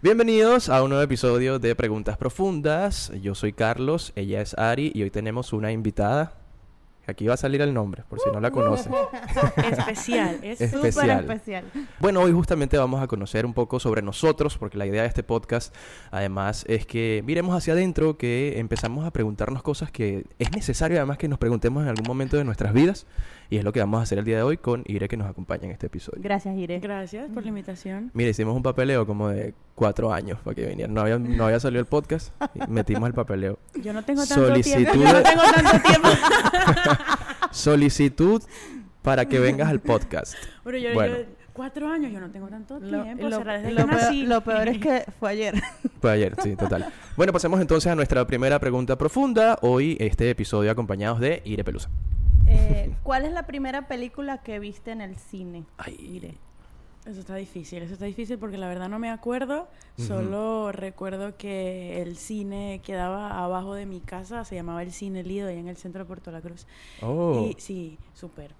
Bienvenidos a un nuevo episodio de Preguntas Profundas. Yo soy Carlos, ella es Ari y hoy tenemos una invitada. Aquí va a salir el nombre, por si no la conocen. Especial, es Especial. súper especial. Bueno, hoy justamente vamos a conocer un poco sobre nosotros, porque la idea de este podcast, además, es que miremos hacia adentro, que empezamos a preguntarnos cosas que es necesario, además, que nos preguntemos en algún momento de nuestras vidas. Y es lo que vamos a hacer el día de hoy con Ire, que nos acompaña en este episodio. Gracias, Ire. Gracias por la invitación. Mira, hicimos un papeleo como de cuatro años para que vinieran. No había, no había salido el podcast, y metimos el papeleo. Yo no tengo tanto Solicitud tiempo. Yo no de- tengo tanto tiempo. Solicitud para que vengas al podcast. Pero yo, Bueno. yo- cuatro años, yo no tengo tanto Lo, tiempo. lo- será desde lo que peor, nací. lo peor es que fue ayer. Fue ayer, sí, total. Bueno, pasemos entonces a nuestra primera pregunta profunda. Hoy este episodio acompañados de Ire Pelusa. Eh, ¿Cuál es la primera película que viste en el cine? Ay, Ire. Eso está difícil, eso está difícil porque la verdad no me acuerdo. Solo recuerdo que el cine quedaba abajo de mi casa, se llamaba el Cine Lido, ahí en el centro de Puerto La Cruz. Oh. Y sí, súper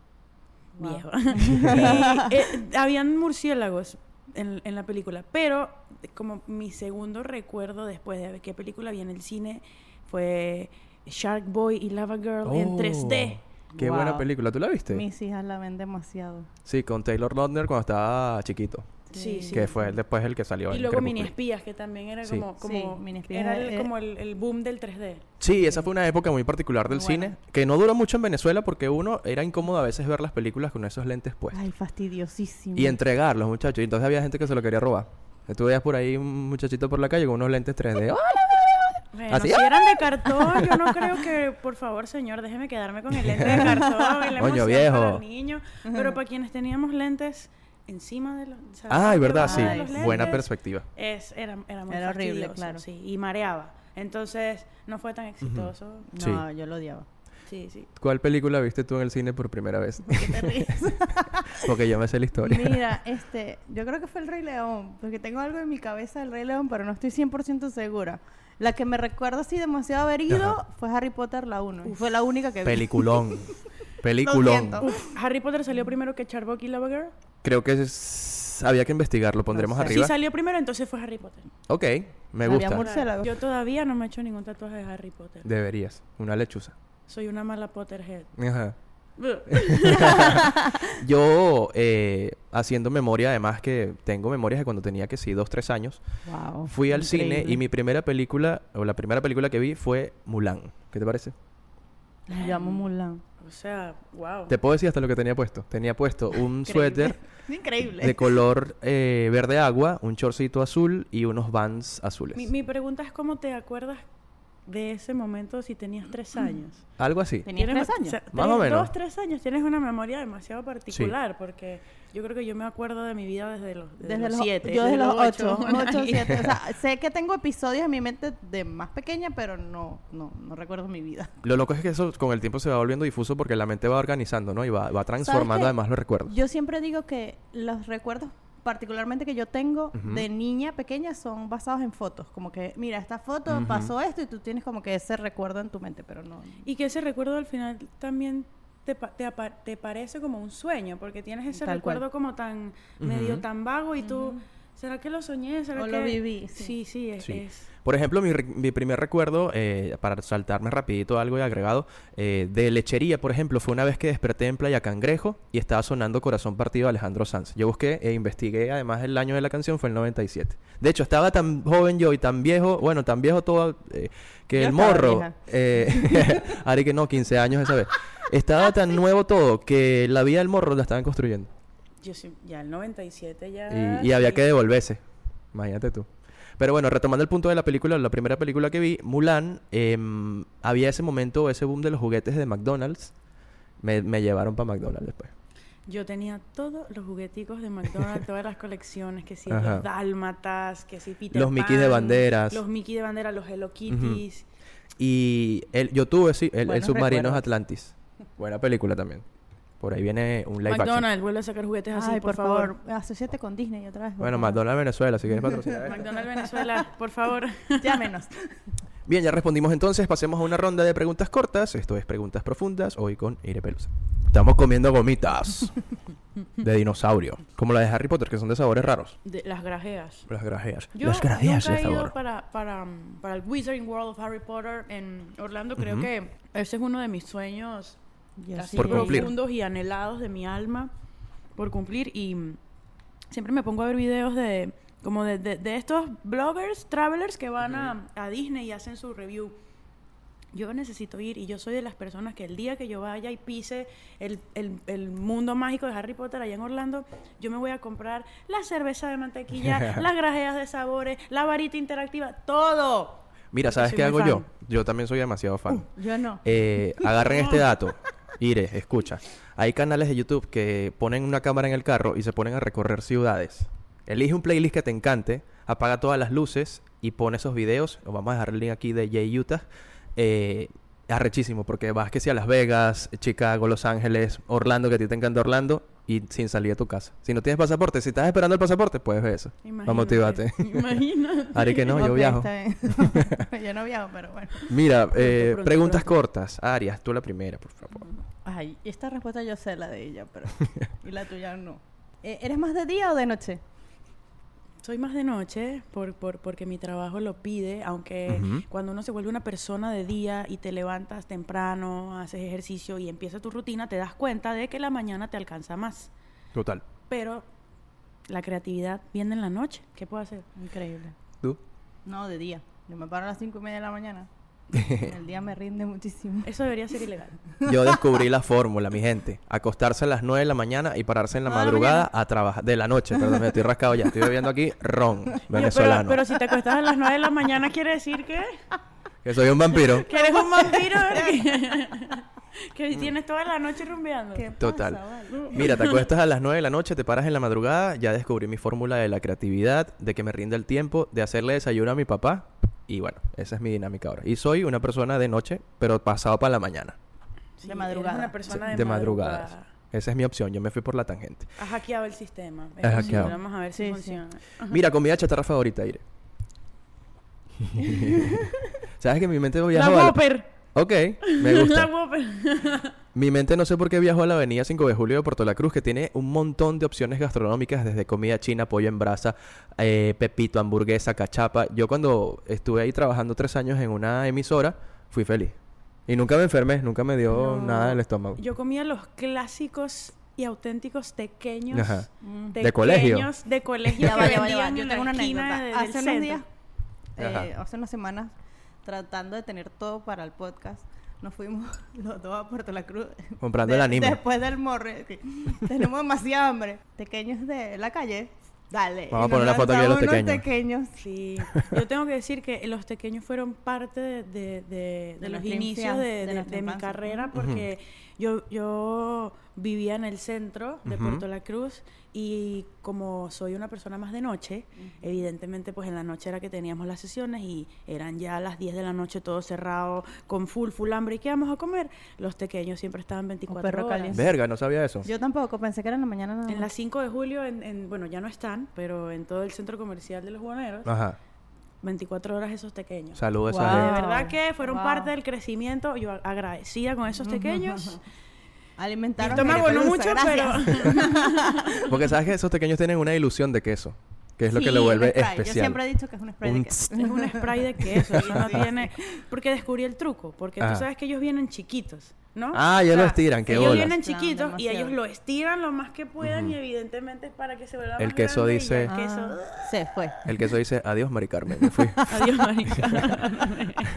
Wow. viejo. y, eh, habían murciélagos en, en la película, pero como mi segundo recuerdo después de ver qué película vi en el cine fue Shark Boy y Lava Girl en Oh, 3D. Qué Wow. buena película. ¿Tú la viste? Mis hijas la ven demasiado. Sí, con Taylor Lautner cuando estaba chiquito. Sí, sí. Que fue después el que salió Y en luego Mini. Espías, que también era Sí. como, como Sí, Mini Espías era el- es- como el, el boom del 3D. Sí, esa fue una época muy particular del cine. Que no duró mucho en Venezuela porque uno era incómodo a veces ver las películas con esos lentes puestos. Ay, fastidiosísimo. Y entregarlos, muchachos. Y entonces había gente que se lo quería robar. Tú veías por ahí un muchachito por la calle con unos lentes 3D. ¡Ah! Bueno, Así, si eran de cartón, yo no creo que, por favor, señor, déjeme quedarme con el lente de cartón Coño, viejo. para el niño. Pero para quienes teníamos lentes encima de los... o sea, Ay, verdad, sí. Buena perspectiva. Es, era, era muy Era horrible, fastidioso, claro. Sí, y mareaba. Entonces, no fue tan exitoso. No, yo lo odiaba. Sí, sí. ¿Cuál película viste tú en el cine por primera vez? ¿Qué te ríes? Porque yo me sé la historia. Mira, este, yo creo que fue el Rey León, porque tengo algo en mi cabeza del Rey León, pero no estoy 100% segura. La que me recuerdo así demasiado haber ido Ajá. fue Harry Potter la 1. y Fue la única que vi. Peliculón. Peliculón. Uf, Harry Potter salió primero que Charbok y Lava Girl. Creo que es- había que investigarlo. Pondremos No sé. arriba. Sí salió primero, entonces fue Harry Potter. Ok, me Había gusta. Yo todavía no me he hecho ningún tatuaje de Harry Potter. Deberías. Una lechuza. Soy una mala Potterhead. Ajá. Yo, eh, haciendo memoria, además que tengo memorias de cuando tenía que sí, dos, tres años, Wow, fui al cine y mi primera película, o la primera película que vi fue Mulan. ¿Qué te parece? Me llamo Mulan. O sea, wow. Te puedo decir hasta lo que tenía puesto. Tenía puesto un suéter Increíble. de color eh, verde agua, un chorcito azul y unos vans azules. Mi, mi pregunta es cómo te acuerdas de ese momento si tenías tres años. Algo así. Tenía Tienes- tres o años. sea, Más o menos. Dos, tres años. Tienes una memoria demasiado particular porque yo creo que yo me acuerdo de mi vida desde los, desde Desde los los siete. Yo desde los ocho. ocho. ocho, siete. O sea, sé que tengo episodios en mi mente de más pequeña, pero no, no, no recuerdo mi vida. Lo loco es que eso con el tiempo se va volviendo difuso porque la mente va organizando, ¿no? Y va, va transformando además los recuerdos. Yo siempre digo que los recuerdos, particularmente que yo tengo de niña pequeña, son basados en fotos. Como que, mira, esta foto pasó esto y tú tienes como que ese recuerdo en tu mente, pero no. Y que ese recuerdo al final también te, pa- te, te parece como un sueño, porque tienes ese Tal cual. recuerdo como tan medio tan vago y tú, ¿será que lo soñé? ¿Será O que lo viví, Sí, sí. sí, es, Sí. es- Por ejemplo, mi, mi primer recuerdo, eh, para saltarme rapidito algo de agregado, eh, de lechería, por ejemplo, fue una vez que desperté en Playa Cangrejo y estaba sonando Corazón Partido de Alejandro Sanz. Yo busqué e investigué, además el año de la canción fue el 97. De hecho, estaba tan joven yo y tan viejo, bueno, tan viejo todo, eh, que Yo el morro, vieja. eh, Ari que no, 15 años esa vez, estaba tan nuevo todo que la vida del morro la estaban construyendo. Yo sí, ya el 97 ya... Y, y había sí. que devolverse. Imagínate tú. Pero bueno, retomando el punto de la película, la primera película que vi, Mulan, em, había ese momento, ese boom de los juguetes de McDonald's. Me, me llevaron para McDonald's después. Yo tenía todos los jugueticos de McDonald's, todas las colecciones, que si Ajá. los dálmatas, que si Peter Los Mickey de banderas. Los Mickey de bandera, los Hello Kitties. Y el, yo tuve, sí, el, el Submarinos recuerdos. Atlantis. Buena película también. Por ahí viene un live action. McDonald's vuelve a sacar juguetes así, Ay, por, favor. asociate con Disney otra vez. por Bueno, favor. McDonald's Venezuela, si quieres patrocinar. McDonald's Venezuela, por favor. Llámenos. Bien, ya respondimos entonces. Pasemos a una ronda de preguntas cortas. Esto es preguntas profundas. Hoy con Ire Pelusa. Estamos comiendo gomitas. de dinosaurio. Como la de Harry Potter, que son de sabores raros. De las grajeas. Las grajeas. Yo Las grajeas nunca de he ido sabor. para, para, para el Wizarding World of Harry Potter en Orlando. Creo Ujú. que ese es uno de mis sueños Yo así sí Por cumplir. profundos y anhelados de mi alma por cumplir. Y siempre me pongo a ver videos de como de, de- de estos bloggers, travelers que van a, a Disney y hacen su review. Yo necesito ir y yo soy de las personas que el día que yo vaya y pise el, el- el mundo mágico de Harry Potter allá en Orlando, yo me voy a comprar la cerveza de mantequilla, las grajeas de sabores, la varita interactiva, todo. Mira, ¿sabes qué hago yo? fan. Yo también soy demasiado fan. Yo no. Eh, agarren este dato. Ire, escucha. Hay canales de YouTube que ponen una cámara en el carro y se ponen a recorrer ciudades. Elige un playlist que te encante, apaga todas las luces y pone esos videos. o Vamos a dejar el link aquí de Jay Utah. Eh, arrechísimo, porque vas que si a Las Vegas, Chicago, Los Ángeles, Orlando, que a ti te encanta Orlando, y sin salir de tu casa. Si no tienes pasaporte, si estás esperando el pasaporte, puedes ver eso. Imagínate. motivarte. Imagínate. Ari que no, yo viajo. yo no viajo, pero bueno. Mira, eh, pronto, preguntas pronto. cortas. Arias, tú la primera, por favor. Ay, esta respuesta yo sé la de ella, pero. y la tuya no. Eh, ¿Eres más de día o de noche? Soy más de noche por, por, porque mi trabajo lo pide, aunque cuando uno se vuelve una persona de día y te levantas temprano, haces ejercicio y empieza tu rutina, te das cuenta de que la mañana te alcanza más. Total. Pero la creatividad viene en la noche. ¿Qué puedo hacer? Increíble. ¿Tú? No, de día. Yo me paro a las cinco y media de la mañana. El día me rinde muchísimo. Eso debería ser ilegal. Yo descubrí la fórmula, mi gente. Acostarse a las 9 de la mañana y pararse en la Ah, la madrugada a trabajar. De la noche, perdón, me estoy rascado ya. Estoy bebiendo aquí ron Yo, venezolano. pero, pero si te acuestas a las 9 de la mañana, quiere decir que, Que soy un vampiro. que eres un vampiro. que tienes toda la noche rumbeando. ¿Qué Total. pasa, vale? Mira, te acuestas a las 9 de la noche, te paras en la madrugada. Ya descubrí mi fórmula de la creatividad, de que me rinde el tiempo, de hacerle desayuno a mi papá. Y bueno, esa es mi dinámica ahora. Y soy una persona de noche, pero pasado para la mañana. Sí, De madrugada. una persona de, de madrugadas. madrugada. Esa es mi opción. Yo me fui por la tangente. Has hackeado el sistema. Sí, hackeado. Vamos a ver si Sí, sí. funciona. Mira, comida chatarra favorita, Ire. ¿Sabes que mi mente La viajó a la... Whopper. Ok, me La gusta. Whopper. Mi mente no sé por qué viajó a la avenida 5 de Julio de Puerto La Cruz, que tiene un montón de opciones gastronómicas, desde comida china, pollo en brasa, eh, pepito, hamburguesa, cachapa. Yo cuando estuve ahí trabajando tres años en una emisora, fui feliz. Y nunca me enfermé, nunca me dio No. nada del estómago. Yo comía los clásicos y auténticos tequeños. Ajá. Mm. De colegio. De colegio. Ya Yo en tengo una anécdota. de- hace unos centro. días, eh, hace unas semanas, tratando de tener todo para el podcast, nos fuimos los dos a Puerto La Cruz. Comprando De- el anime. Después del morre. que Tenemos demasiada hambre. Pequeños de la calle. Dale. Vamos a poner la foto aquí de los tequeños. tequeños. Sí, yo tengo que decir que los tequeños fueron parte de, de- de- de De los inicios de, de de- nuestra de mi carrera porque yo, yo vivía en el centro de. Puerto La Cruz y como soy una persona más de noche, evidentemente pues en la noche era que teníamos las sesiones y eran ya las 10 de la noche todo cerrado, con full, full hambre. ¿Y qué vamos a comer? Los tequeños siempre estaban 24 perro horas. caliente. Verga, no sabía eso. Yo tampoco, pensé que era en la mañana nada En la más. 5 de julio, en, en- bueno, ya no están, pero en todo el centro comercial de los Juaneros, Ajá. 24 horas esos pequeños. Saludos a De verdad que fueron Wow. parte del crecimiento. Yo a- agradecida con esos pequeños. Alimentaron. estómago no Pelusa, mucho, gracias. pero... Porque sabes que esos pequeños tienen una ilusión de queso, que es lo que un vuelve spray. especial. Yo siempre he dicho que es un spray Un de queso. es un spray de queso. Eso no tiene... Porque descubrí el truco. Porque Ajá. tú sabes que ellos vienen chiquitos, ¿no? Ah, ya lo estiran, qué Ellos bolas. vienen chiquitos y ellos lo estiran lo más que puedan y evidentemente es para que se vuelva El más queso dice- el queso... Ah, se fue. El queso dice, adiós, Mari Carmen, me fui. Adiós, marica.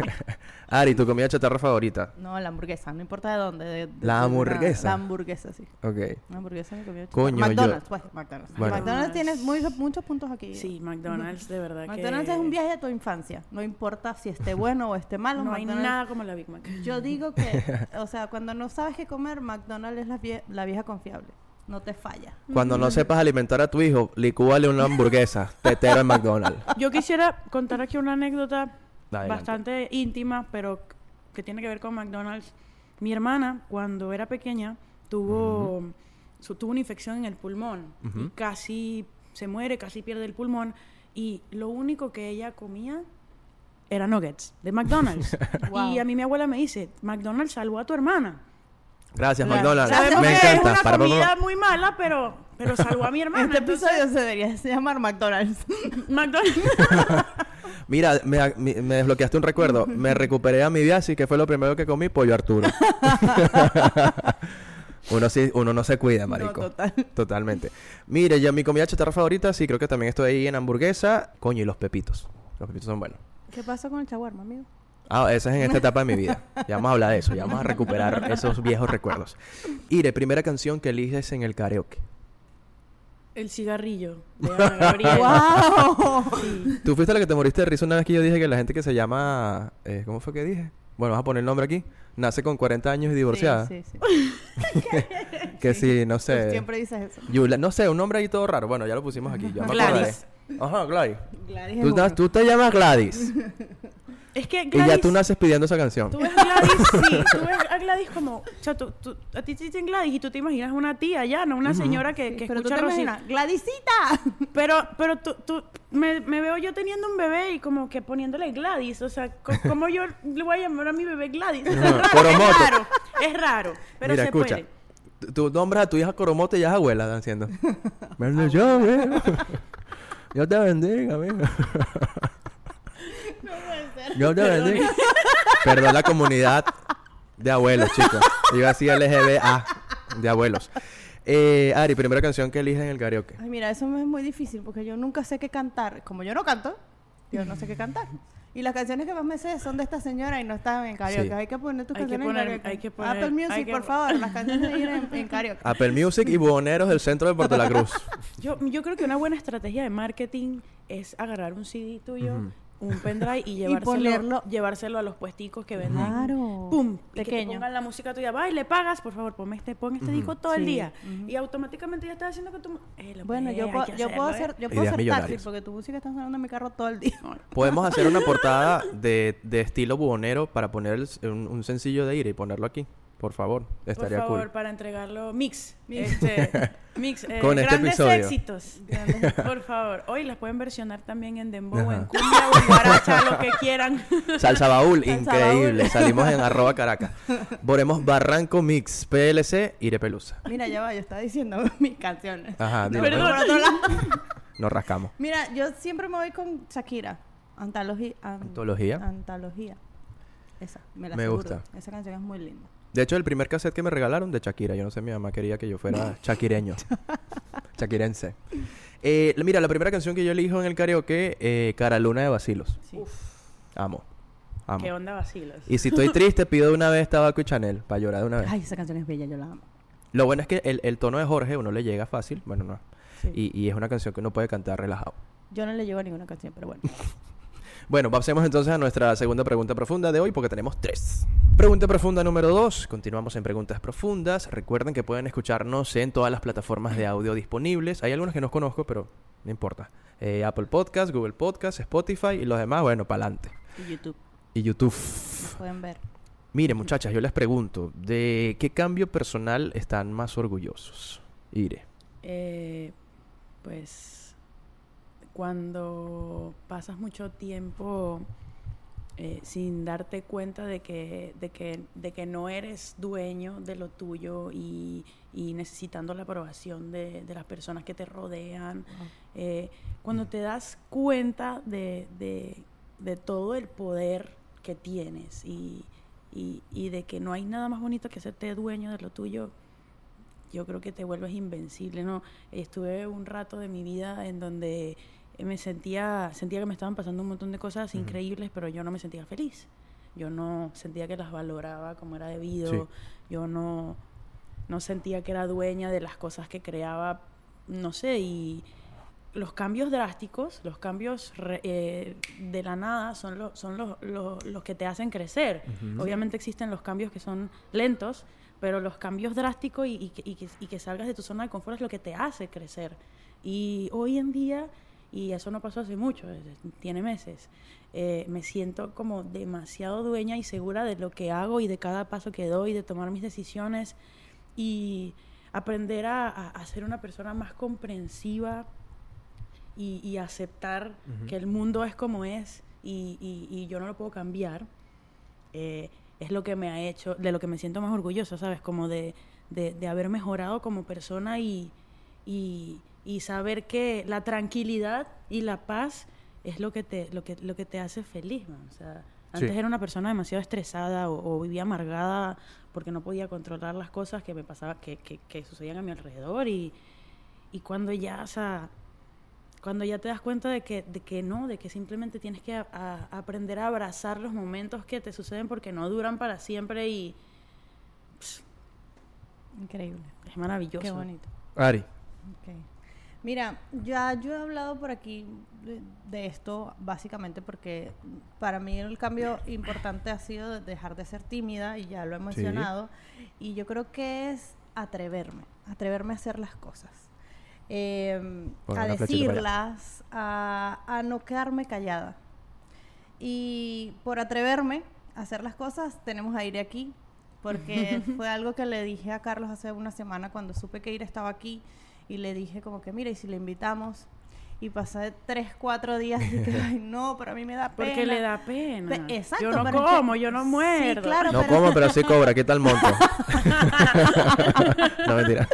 Ari, tu comida chatarra favorita. No, la hamburguesa, no importa de dónde. de- de- La de- hamburguesa. La hamburguesa, sí. Ok. La hamburguesa me comí. Coño, yo- McDonald's, pues, McDonald's. Bueno. McDonald's tiene muy- muchos puntos aquí. Sí, McDonald's, de verdad McDonald's que... es un viaje a tu infancia. No importa si esté bueno o esté malo. No hay nada como la Big Mac. Yo digo que, o sea, cuando no sabes qué comer, McDonald's es la, vie- la vieja confiable. No te falla. Cuando no sepas alimentar a tu hijo, licúale una hamburguesa, tetero en McDonald's. Yo quisiera contar aquí una anécdota Adelante. bastante íntima, pero que tiene que ver con McDonald's. Mi hermana, cuando era pequeña, tuvo, su- tuvo una infección en el pulmón y Ujú. casi se muere, casi pierde el pulmón. Y lo único que ella comía era nuggets de McDonald's. Wow. Y a mí mi abuela me dice, McDonald's salvó a tu hermana. Gracias, Claro. McDonald's. Sabemos Me que es encanta. una Para, comida muy mala, pero, pero salvó a mi hermana. Este entonces- episodio se debería llamar McDonald's. McDonald's. Mira, me, desbloqueaste un recuerdo. Me recuperé a mi viaje, que fue lo primero que comí, pollo Arturo. uno sí, uno no se cuida, marico. No, total. Totalmente. Mire, yo mi comida chatarra favorita, sí, creo que también estoy ahí en hamburguesa. Coño, y los pepitos. Los pepitos son buenos. ¿Qué pasó con el chaguarma, amigo? Ah, esa es en esta etapa de mi vida. Ya vamos a hablar de eso, ya vamos a recuperar esos viejos recuerdos. Ire, primera canción que eliges en el karaoke. El cigarrillo de Ana Gabriel. ¡Wow! Sí. Tú fuiste la que te moriste de risa una vez que yo dije que la gente que se llama... eh, ¿Cómo fue que dije? Bueno, vamos a poner el nombre aquí. Nace con 40 años y divorciada. Sí, sí, sí. Que sí, no Tú sé. siempre dices eso. Yula- no sé, un nombre ahí todo raro. Bueno, ya lo pusimos aquí. Ya me Gladys. Ajá, Gladys. Gladys es Tú, uno. te- tú te llamas Gladys. Es que y Gladys, ya tú naces pidiendo esa canción. Tú ves a Gladys, sí, tú ves a Gladys como, o sea, tú, tú- a ti te dicen Gladys y tú te imaginas una tía ya, no una señora que, Sí, que pero tú escucha te imaginas, ¡Gladysita! Pero, pero tú, tú me, me veo yo teniendo un bebé y como que poniéndole Gladys, o sea, co- ¿cómo yo le voy a llamar a mi bebé Gladys? Es raro, Coromoto. es raro, es raro, pero Mira, se escucha. puede. Tú- nombras a tu hija Coromote y ya es abuela, están haciendo. Bendiciones. Dios te bendiga, amiga. Dios te bendiga. Perdón la comunidad de abuelos, chicos. Iba así LGBA de abuelos. Eh, Ari, primera canción que eliges en el karaoke. Ay, mira, eso me es muy difícil porque yo nunca sé qué cantar. Como yo no canto, yo no sé qué cantar. Y las canciones que más me sé son de esta señora y no están en karaoke. Sí. Hay que poner tus Hay que canciones poner- en karaoke. hay que poner- Apple Music, hay que- por favor, las canciones de ir en, en karaoke. Apple Music y Buhoneros del centro de Puerto La Cruz. Yo, yo creo que una buena estrategia de marketing es agarrar un CD tuyo, Ujú. Un pendrive y llevárselo, ponerlo- llevárselo a los puesticos que venden. Claro. ¡Pum! Y que te Pequeño. pongan la música tuya. Va y le pagas, por favor, ponme este, pon este disco todo el día. Y automáticamente ya estás haciendo que tu... Eh, Bueno, yo, puedo, que yo puedo hacer, ¿eh? yo puedo hacer taxi porque tu música está sonando en mi carro todo el día. Podemos hacer una portada de, de estilo buhonero para poner el- un, un sencillo de Ira y ponerlo aquí. Por favor, Por estaría favor, cool. para entregarlo mix. Mix. Este, mix. eh, Con este grandes episodio. éxitos. Grandes- por favor. Hoy las pueden versionar también en dembow, Ajá. en cumbia o en guaracha, lo que quieran. Salsa Baúl, Salsa increíble. Baúl. Salimos en arroba Caracas. Boremos Barranco Mix, PLC, Ire Pelusa. Mira, ya va, yo estaba diciendo mis canciones. Ajá, No, pero por otro lado. Nos rascamos. Mira, yo siempre me voy con Shakira. Antología. an- ¿Antología? Antología. Esa, me la Me aseguro. gusta. Esa canción es muy linda. De hecho, el primer cassette que me regalaron de Shakira. Yo no sé, mi mamá quería que yo fuera shakireño. Shakirense. Eh, mira, la primera canción que yo elijo en el karaoke, eh, Cara Luna de Basilos. Sí. Amo. Amo. ¿Qué onda vacilos? Y si estoy triste, pido de una vez Tabaco y Chanel para llorar de una vez. Ay, esa canción es bella, yo la amo. Lo bueno es que el, el tono de Jorge uno le llega fácil. Bueno, no. Sí. Y, y es una canción que uno puede cantar relajado. Yo no le llevo a ninguna canción, pero bueno. Bueno, pasemos entonces a nuestra segunda pregunta profunda de hoy porque tenemos tres. Pregunta profunda número dos. Continuamos en preguntas profundas. Recuerden que pueden escucharnos en todas las plataformas de audio disponibles. Hay algunas que no conozco, pero no importa. Eh, Apple Podcast, Google Podcast, Spotify y los demás, bueno, para adelante. Y YouTube, Y YouTube. nos pueden ver. Mire, muchachas, yo les pregunto, ¿de qué cambio personal están más orgullosos? Ire. Eh, pues cuando pasas mucho tiempo eh, sin darte cuenta de que, de, que, de que no eres dueño de lo tuyo y, y necesitando la aprobación de, de las personas que te rodean, eh, cuando te das cuenta de, de- de todo el poder que tienes y, y- y de que no hay nada más bonito que hacerte dueño de lo tuyo, yo creo que te vuelves invencible, ¿no? Estuve un rato de mi vida en donde me sentía, sentía que me estaban pasando un montón de cosas Ujú. increíbles, pero yo no me sentía feliz. Yo no sentía que las valoraba como era debido. Sí. Yo no, no sentía que era dueña de las cosas que creaba, no sé, y los cambios drásticos, los cambios re- eh, de la nada son, lo- son los, los- los que te hacen crecer. Ujú. Obviamente existen los cambios que son lentos, pero los cambios drásticos y, y y que- y que salgas de tu zona de confort es lo que te hace crecer. Y hoy en día, y eso no pasó hace mucho, tiene meses, eh, me siento como demasiado dueña y segura de lo que hago y de cada paso que doy, de tomar mis decisiones y aprender a, a- a ser una persona más comprensiva y, y aceptar que el mundo es como es y, y- y yo no lo puedo cambiar. Eh, es lo que me ha hecho, de lo que me siento más orgullosa, ¿sabes? Como de, de, de haber mejorado como persona y, y, y saber que la tranquilidad y la paz es lo que te, lo que, lo que te hace feliz, man. O sea, Sí. antes era una persona demasiado estresada o, o vivía amargada porque no podía controlar las cosas que me pasaba, que, que, que sucedían a mi alrededor y, y cuando ya, o sea, cuando ya te das cuenta de que, de que no, de que simplemente tienes que a- a- aprender a abrazar los momentos que te suceden porque no duran para siempre y pss, Increíble. es maravilloso. Qué bonito. Ari. Ok. Mira, ya yo he hablado por aquí de, de esto básicamente porque para mí el cambio importante ha sido de dejar de ser tímida y ya lo he Sí. mencionado y yo creo que es atreverme, atreverme a hacer las cosas, eh, Pon a decirlas, a, a no quedarme callada. Y por atreverme a hacer las cosas, tenemos a Ire aquí, porque fue algo que le dije a Carlos hace una semana cuando supe que Ire estaba aquí y le dije como que, mira, y si le invitamos, y pasé tres, cuatro días y que, ay, no, pero a mí me da pena. Porque le da pena. Pe- exacto, yo no pero es que- como, yo no sí, muerdo. claro. No pero- como, pero sí cobra. ¿Qué tal monto? no, mentira.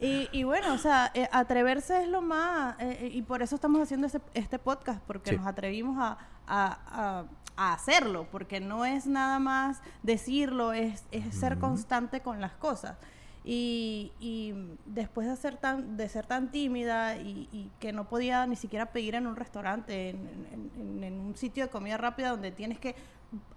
Y, y bueno, o sea, eh, atreverse es lo más, eh, eh, y por eso estamos haciendo este, este podcast, porque Sí. nos atrevimos a, a- a- a hacerlo, porque no es nada más decirlo, es, es ser constante con las cosas. Y, y después de ser tan, de ser tan tímida y, y que no podía ni siquiera pedir en un restaurante, en, en- un sitio de comida rápida donde tienes que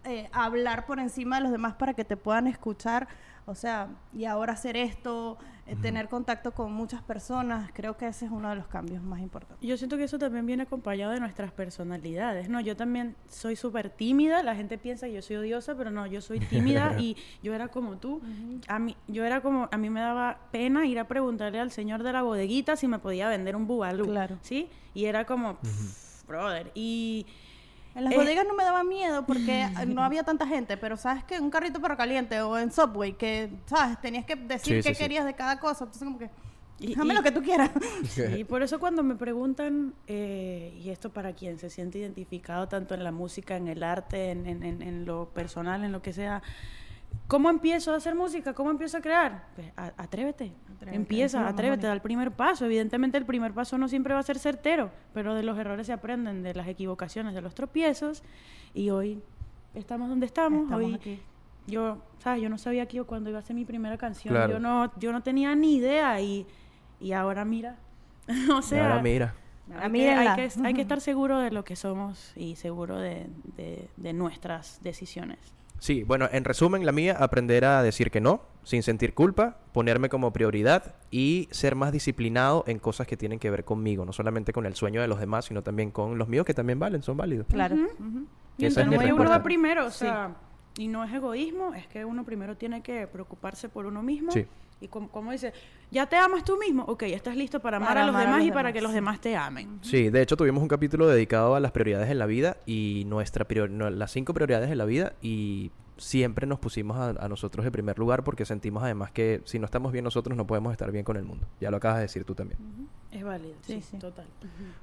eh, hablar por encima de los demás para que te puedan escuchar, o sea, y ahora hacer esto, eh, tener contacto con muchas personas, creo que ese es uno de los cambios más importantes. Yo siento que eso también viene acompañado de nuestras personalidades, ¿no? Yo también soy súper tímida, la gente piensa que yo soy odiosa, pero no, yo soy tímida y yo era como tú. A mí, yo era como, a mí me daba pena ir a preguntarle al señor de la bodeguita si me podía vender un bubalú, Claro. ¿sí? Y era como, "Pff, brother, y... En las Eh, bodegas no me daba miedo porque eh, no había tanta gente, pero sabes que un carrito perro caliente o en Subway que, sabes, tenías que decir Sí, qué sí, sí. querías de cada cosa, entonces como que, Y- dame y- lo que tú quieras. Sí, por eso cuando me preguntan, eh, y esto para quien se siente identificado tanto en la música, en el arte, en, en- en- en lo personal, en lo que sea, ¿cómo empiezo a hacer música? ¿Cómo empiezo a crear? Pues, a- atrévete, Atrévete, empieza, atrévete, da el primer paso. Evidentemente el primer paso no siempre va a ser certero, pero de los errores se aprenden, de las equivocaciones, de los tropiezos, y hoy estamos donde estamos, Estamos hoy aquí. yo, ¿sabes? Yo no sabía que yo cuando iba a hacer mi primera canción, Claro. yo no yo no tenía ni idea y, y ahora mira. o sea, Ahora mira. hay que, hay, que, hay que estar seguro de lo que somos y seguro de, de- de nuestras decisiones. Sí, bueno, en resumen, la mía, aprender a decir que no, sin sentir culpa, ponerme como prioridad y ser más disciplinado en cosas que tienen que ver conmigo, no solamente con el sueño de los demás, sino también con los míos que también valen, son válidos. Claro. Y esa es mi que uno va primero, o Sí. sea, y no es egoísmo, es que uno primero tiene que preocuparse por uno mismo. Sí. Y como, como dice, ¿ya te amas tú mismo? Ok, estás listo para amar Para a los amar a demás los y para que los demás te amen. Sí, de hecho tuvimos un capítulo dedicado a las prioridades en la vida y nuestra prior- no, las cinco prioridades en la vida y siempre nos pusimos a, a nosotros en primer lugar porque sentimos además que si no estamos bien nosotros no podemos estar bien con el mundo. Ya lo acabas de decir tú también. Es válido, sí, Sí, sí. total.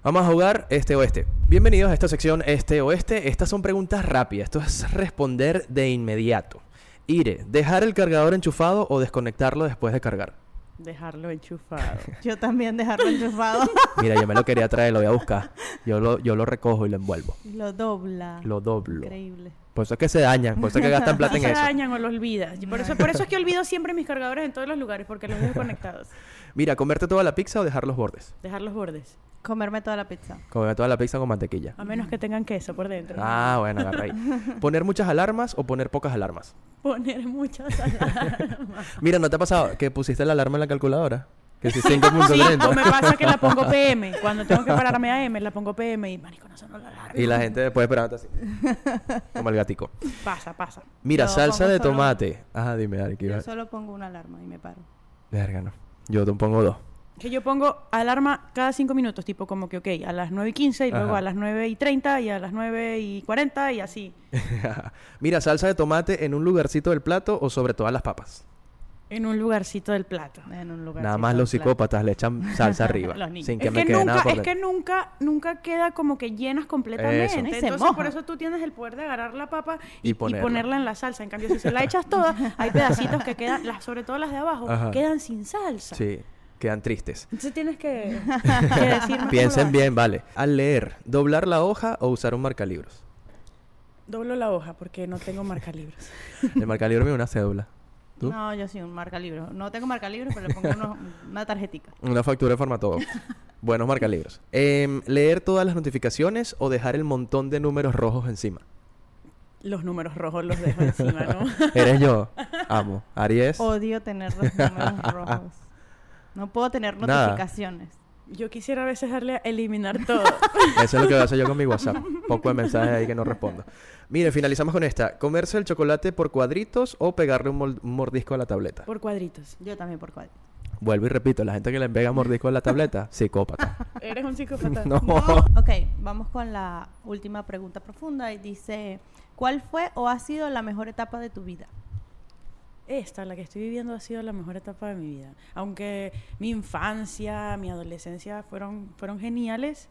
Vamos a jugar este oeste. Bienvenidos a esta sección este oeste. Estas son preguntas rápidas. Esto es responder de inmediato. Ire, ¿dejar el cargador enchufado o desconectarlo después de cargar? Dejarlo enchufado. Yo también dejarlo enchufado. Mira, yo me lo quería traer, lo voy a buscar. Yo lo, yo lo recojo y lo envuelvo. lo dobla. Lo doblo. Increíble. Por eso es que se dañan, por eso es que gastan plata en se eso. dañan o lo olvidas. Por eso, por eso es que olvido siempre mis cargadores en todos los lugares, porque los dejo conectados. Mira, comerte toda la pizza o dejar los bordes. Dejar los bordes. Comerme toda la pizza. Comer toda la pizza con mantequilla. A menos que tengan queso por dentro. Ah, bueno, agarra ahí. Poner muchas alarmas o poner pocas alarmas. Poner muchas alarmas. Mira, ¿no te ha pasado que pusiste la alarma en la calculadora? Que si 5.30. Sí, o me pasa que la pongo PM. Cuando tengo que pararme a M, la pongo PM y, marico, no sonó la alarma. Y la gente después esperando así. Como el gatico. Pasa, pasa. Mira, Yo salsa de solo- tomate. Ajá, dime, Ari, Yo solo pongo una alarma y me paro. Verga, no. Yo te pongo dos. Que yo pongo alarma cada cinco minutos, tipo como que, ok, a las 9 y 15 y luego a las 9 y 30 y a las 9 y 40 y así. Mira, salsa de tomate en un lugarcito del plato o sobre todas las papas. En un lugarcito del plato. En un lugar Nada más los psicópatas le echan salsa arriba. Los niños. sin que es me que, quede nunca, nada por es que nunca, nunca queda como que llenas completamente. Eso. Se Entonces, moja. por eso tú tienes el poder de agarrar la papa Y y, y ponerla. ponerla. en la salsa. En cambio, si se la echas toda, hay pedacitos que quedan, las, sobre todo las de abajo, Ajá. quedan sin salsa. Sí, quedan tristes. Entonces tienes que, que Piensen bien, vale. Al leer, ¿doblar la hoja o usar un marcalibros? Doblo la hoja porque no tengo marcalibros. El marcalibro es una cédula. ¿Tú? No, yo sí, un marca libro. No tengo marca libro, pero le pongo uno- una tarjetica. Una factura de formato. Buenos marcalibros. Em, ¿Leer todas las notificaciones o dejar el montón de números rojos encima? Los números rojos los dejo encima, ¿no? Eres yo. Amo. Aries. Odio tener los números rojos. No puedo tener Nada. notificaciones. Yo quisiera a veces darle a eliminar todo. Eso es lo que voy a hacer yo con mi WhatsApp. Poco de mensajes ahí que no respondo. Mire, finalizamos con esta. ¿Comerse el chocolate por cuadritos o pegarle un, mordisco a la tableta? Por cuadritos. Yo también por cuadro. Vuelvo y repito, la gente que le pega mordisco a la tableta, psicópata. Eres un psicópata. No. Ok, vamos con la última pregunta profunda y dice, ¿cuál fue o ha sido la mejor etapa de tu vida? Esta, la que estoy viviendo, ha sido la mejor etapa de mi vida. Aunque mi infancia, mi adolescencia fueron, fueron geniales,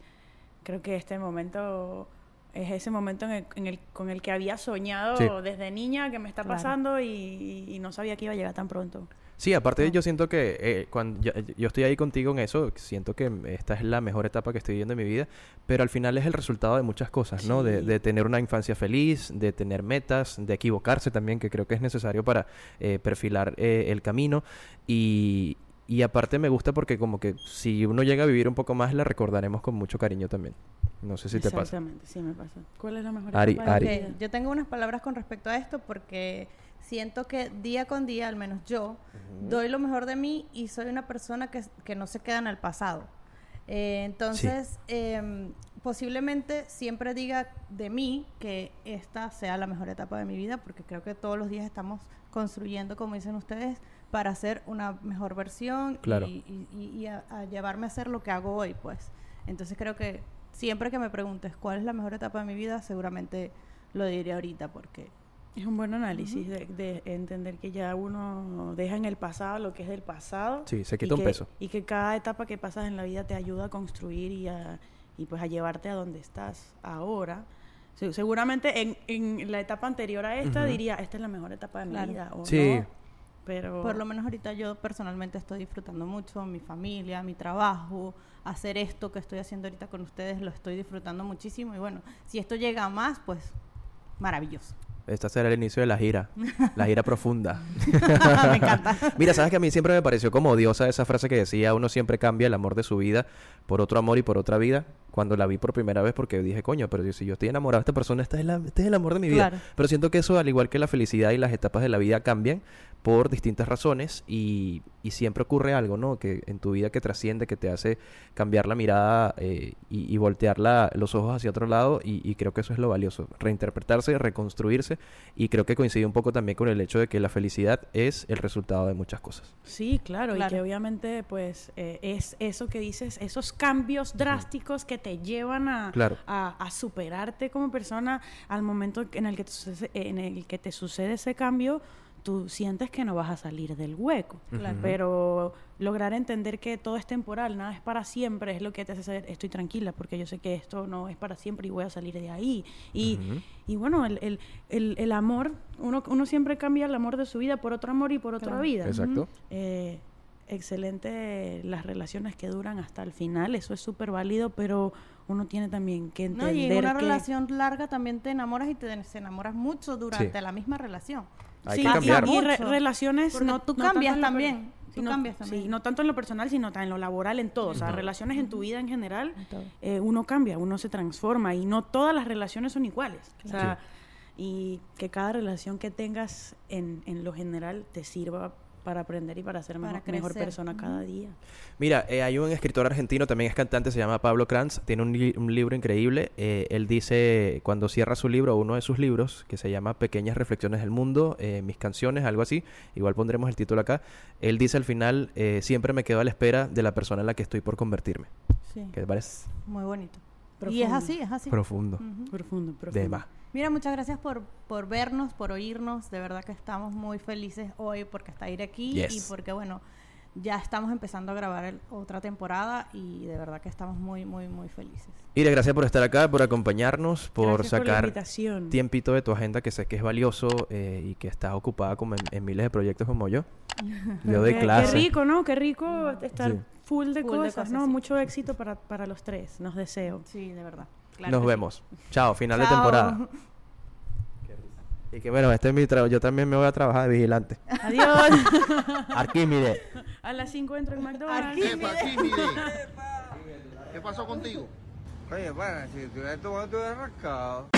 creo que este momento es ese momento en el, en el- con el que había soñado Sí. desde niña que me está Claro. pasando y, y no sabía que iba a llegar tan pronto. Sí, aparte yo siento que eh, cuando yo, yo estoy ahí contigo en eso, siento que esta es la mejor etapa que estoy viviendo en mi vida, pero al final es el resultado de muchas cosas, ¿no? De, Sí. de tener una infancia feliz, de tener metas, de equivocarse también, que creo que es necesario para eh, perfilar eh, el camino y, y aparte me gusta porque como que si uno llega a vivir un poco más la recordaremos con mucho cariño también. No sé si te pasa. Exactamente, sí me pasa. ¿Cuál es la mejor Ari, etapa de Ari. yo tengo unas palabras con respecto a esto porque siento que día con día, al menos yo, doy lo mejor de mí y soy una persona que, que no se queda en el pasado. Eh, entonces, em, posiblemente siempre diga de mí que esta sea la mejor etapa de mi vida porque creo que todos los días estamos construyendo, como dicen ustedes, para hacer una mejor versión Claro. y, y- y- y a, a llevarme a hacer lo que hago hoy, pues. Entonces creo que siempre que me preguntes cuál es la mejor etapa de mi vida, seguramente lo diré ahorita porque Es un buen análisis de, de entender que ya uno deja en el pasado lo que es del pasado. Sí, se y quita un que- peso. Y que cada etapa que pasas en la vida te ayuda a construir y, a, y pues a llevarte a donde estás ahora. Se- seguramente en, en la etapa anterior a esta diría, esta es la mejor etapa de mi Claro. vida. O Sí. no, pero... por lo menos ahorita yo personalmente estoy disfrutando mucho mi familia, mi trabajo, hacer esto que estoy haciendo ahorita con ustedes, lo estoy disfrutando muchísimo y bueno, si esto llega a más, pues maravilloso. Esta será el inicio de la gira, la gira profunda. me encanta. Mira, sabes que a mí siempre me pareció como odiosa esa frase que decía, uno siempre cambia el amor de su vida por otro amor y por otra vida. Cuando la vi por primera vez porque dije, coño, pero si yo estoy enamorado de esta persona, este es, la- este es el amor de mi vida. Claro. Pero siento que eso, al igual que la felicidad y las etapas de la vida, cambian por distintas razones y, y siempre ocurre algo, ¿no? Que en tu vida que trasciende, que te hace cambiar la mirada eh, y, y voltear la- los ojos hacia otro lado y, y creo que eso es lo valioso, reinterpretarse, reconstruirse y creo que coincide un poco también con el hecho de que la felicidad es el resultado de muchas cosas. Sí, claro, y Claro. que obviamente pues eh, es eso que dices, esos cambios drásticos que te llevan a, Claro. a, a superarte como persona al momento en el, que te sucede, en el que te sucede ese cambio, tú sientes que no vas a salir del hueco. Claro. Pero lograr entender que todo es temporal, nada es para siempre, es lo que te hace saber, estoy tranquila porque yo sé que esto no es para siempre y voy a salir de ahí. Y, y bueno, el, el, el, el amor, uno, uno siempre cambia el amor de su vida por otro amor y por otra Claro. vida. Exacto. Eh, excelente las relaciones que duran hasta el final, eso es súper válido, pero uno tiene también que No, entender y en una que... relación larga también te enamoras y te enamoras mucho durante Sí. la misma relación. Hay Sí, que y- cambiar. Y, re- Mucho. relaciones... Porque no, tú no tanto cambias en lo per- también, tú no- cambias Sí, también. no tanto en lo personal, sino en lo laboral, en todo. O sea, relaciones en tu vida en general, eh, uno cambia, uno se transforma y no todas las relaciones son iguales. O sea, y que cada relación que tengas en, en lo general te sirva para aprender y para ser Para mejor, persona cada día. Mira, eh, hay un escritor argentino, también es cantante, se llama Pablo Kranz, tiene un, li- un libro increíble. eh, él dice, cuando cierra su libro, uno de sus libros, que se llama Pequeñas Reflexiones del Mundo, eh, mis canciones, algo así, igual pondremos el título acá, él dice al final, eh, siempre me quedo a la espera de la persona en la que estoy por convertirme. Sí, ¿Qué te parece? muy bonito. Y Profundo. es así, es así. Profundo. Profundo, profundo. De más. Mira, muchas gracias por, por vernos, por oírnos. De verdad que estamos muy felices hoy porque está ir aquí Yes. y porque, bueno, ya estamos empezando a grabar el- otra temporada y de verdad que estamos muy, muy, muy felices. Ire, gracias por estar acá, por acompañarnos, por Gracias por sacar invitación. tiempito de tu agenda que sé que es valioso eh, y que estás ocupada como en, en miles de proyectos como yo. Yo doy Qué- clase. Qué rico, ¿no? Qué rico estar Sí. full de Full de cosas, cosas, ¿no? sí. Mucho éxito para, para los tres. Nos deseo. Sí, de verdad. Claro Nos sí. vemos. Chao, final de temporada. Y que bueno, este es mi trabajo. Yo también me voy a trabajar de vigilante. Adiós. Arquímedes. A las 5 entro en McDonald's. Aquí, mire. ¿Qué pasó contigo? Oye, bueno, si eres tomando tu rascado.